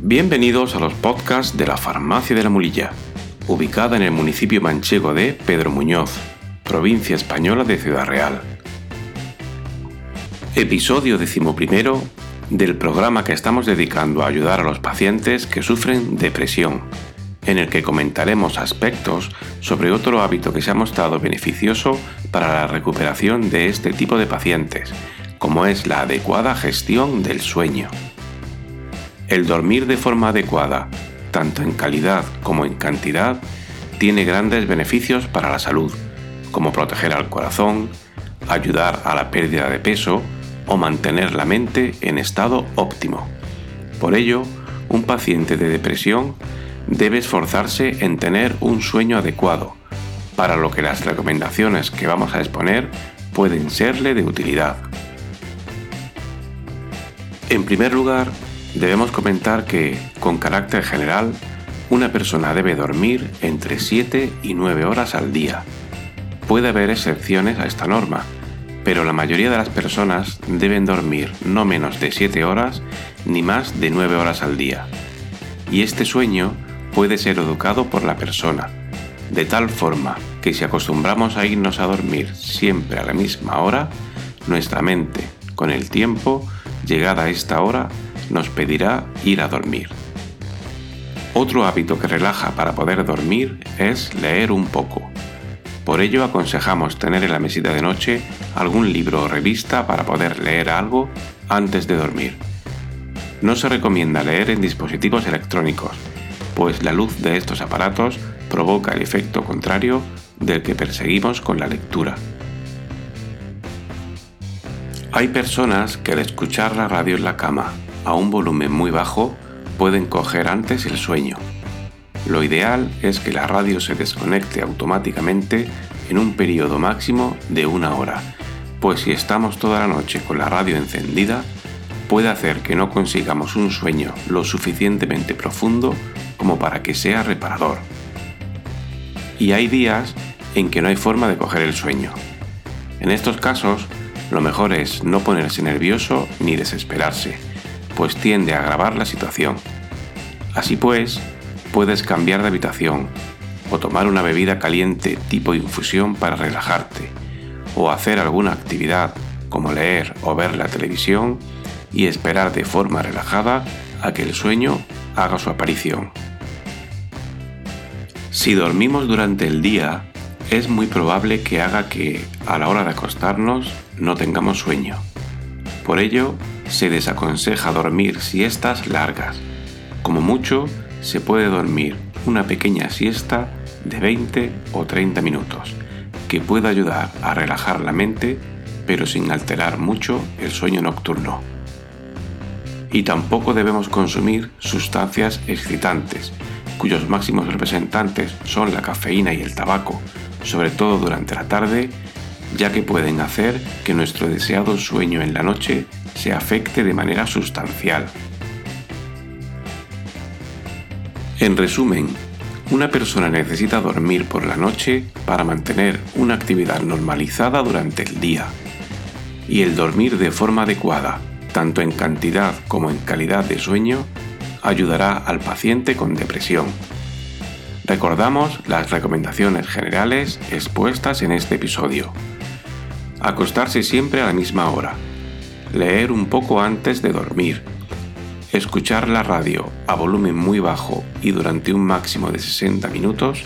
Bienvenidos a los podcasts de la Farmacia de la Mulilla, ubicada en el municipio manchego de Pedro Muñoz, provincia española de Ciudad Real. Episodio decimoprimero del programa que estamos dedicando a ayudar a los pacientes que sufren depresión, en el que comentaremos aspectos sobre otro hábito que se ha mostrado beneficioso para la recuperación de este tipo de pacientes, como es la adecuada gestión del sueño. El dormir de forma adecuada, tanto en calidad como en cantidad, tiene grandes beneficios para la salud, como proteger al corazón, ayudar a la pérdida de peso o mantener la mente en estado óptimo. Por ello, un paciente de depresión debe esforzarse en tener un sueño adecuado, para lo que las recomendaciones que vamos a exponer pueden serle de utilidad. En primer lugar, debemos comentar que, con carácter general, una persona debe dormir entre 7 y 9 horas al día. Puede haber excepciones a esta norma, pero la mayoría de las personas deben dormir no menos de 7 horas ni más de 9 horas al día. Y este sueño puede ser educado por la persona, de tal forma que si acostumbramos a irnos a dormir siempre a la misma hora, nuestra mente, con el tiempo, llegada a esta hora, nos pedirá ir a dormir. Otro hábito que relaja para poder dormir es leer un poco. Por ello aconsejamos tener en la mesita de noche algún libro o revista para poder leer algo antes de dormir. No se recomienda leer en dispositivos electrónicos, pues la luz de estos aparatos provoca el efecto contrario del que perseguimos con la lectura. Hay personas que al escuchar la radio en la cama a un volumen muy bajo pueden coger antes el sueño. Lo ideal es que la radio se desconecte automáticamente en un periodo máximo de una hora, pues si estamos toda la noche con la radio encendida, puede hacer que no consigamos un sueño lo suficientemente profundo como para que sea reparador. Y hay días en que no hay forma de coger el sueño. En estos casos, lo mejor es no ponerse nervioso ni desesperarse pues tiende a agravar la situación. Así pues, puedes cambiar de habitación, o tomar una bebida caliente tipo infusión para relajarte, o hacer alguna actividad como leer o ver la televisión y esperar de forma relajada a que el sueño haga su aparición. Si dormimos durante el día, es muy probable que haga que, a la hora de acostarnos, no tengamos sueño. Por ello, se desaconseja dormir siestas largas. Como mucho, se puede dormir una pequeña siesta de 20 o 30 minutos, que puede ayudar a relajar la mente, pero sin alterar mucho el sueño nocturno. Y tampoco debemos consumir sustancias excitantes, cuyos máximos representantes son la cafeína y el tabaco, sobre todo durante la tarde, ya que pueden hacer que nuestro deseado sueño en la noche se afecte de manera sustancial. En resumen, una persona necesita dormir por la noche para mantener una actividad normalizada durante el día. Y el dormir de forma adecuada, tanto en cantidad como en calidad de sueño, ayudará al paciente con depresión. Recordamos las recomendaciones generales expuestas en este episodio. Acostarse siempre a la misma hora, leer un poco antes de dormir, escuchar la radio a volumen muy bajo y durante un máximo de 60 minutos,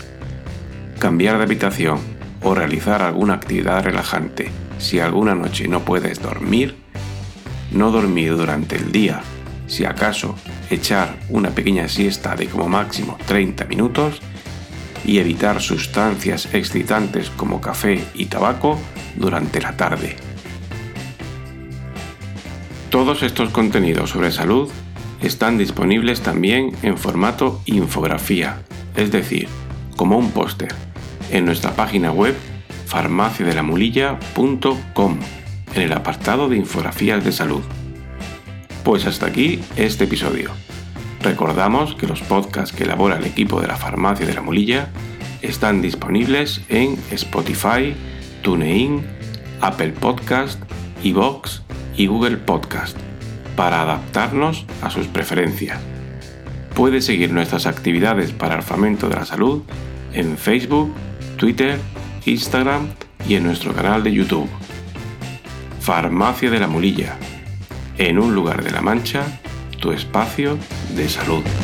cambiar de habitación o realizar alguna actividad relajante. Si alguna noche no puedes dormir, no dormir durante el día, si acaso echar una pequeña siesta de como máximo 30 minutos y evitar sustancias excitantes como café y tabaco durante la tarde. Todos estos contenidos sobre salud están disponibles también en formato infografía, es decir, como un póster, en nuestra página web farmaciadelamulilla.com, en el apartado de infografías de salud. Pues hasta aquí este episodio. Recordamos que los podcasts que elabora el equipo de la Farmacia de la Mulilla están disponibles en Spotify, TuneIn, Apple Podcast, iVoox y Google Podcast para adaptarnos a sus preferencias. Puedes seguir nuestras actividades para el fomento de la salud en Facebook, Twitter, Instagram y en nuestro canal de YouTube. Farmacia de la Mulilla. En un lugar de la Mancha, tu espacio de salud.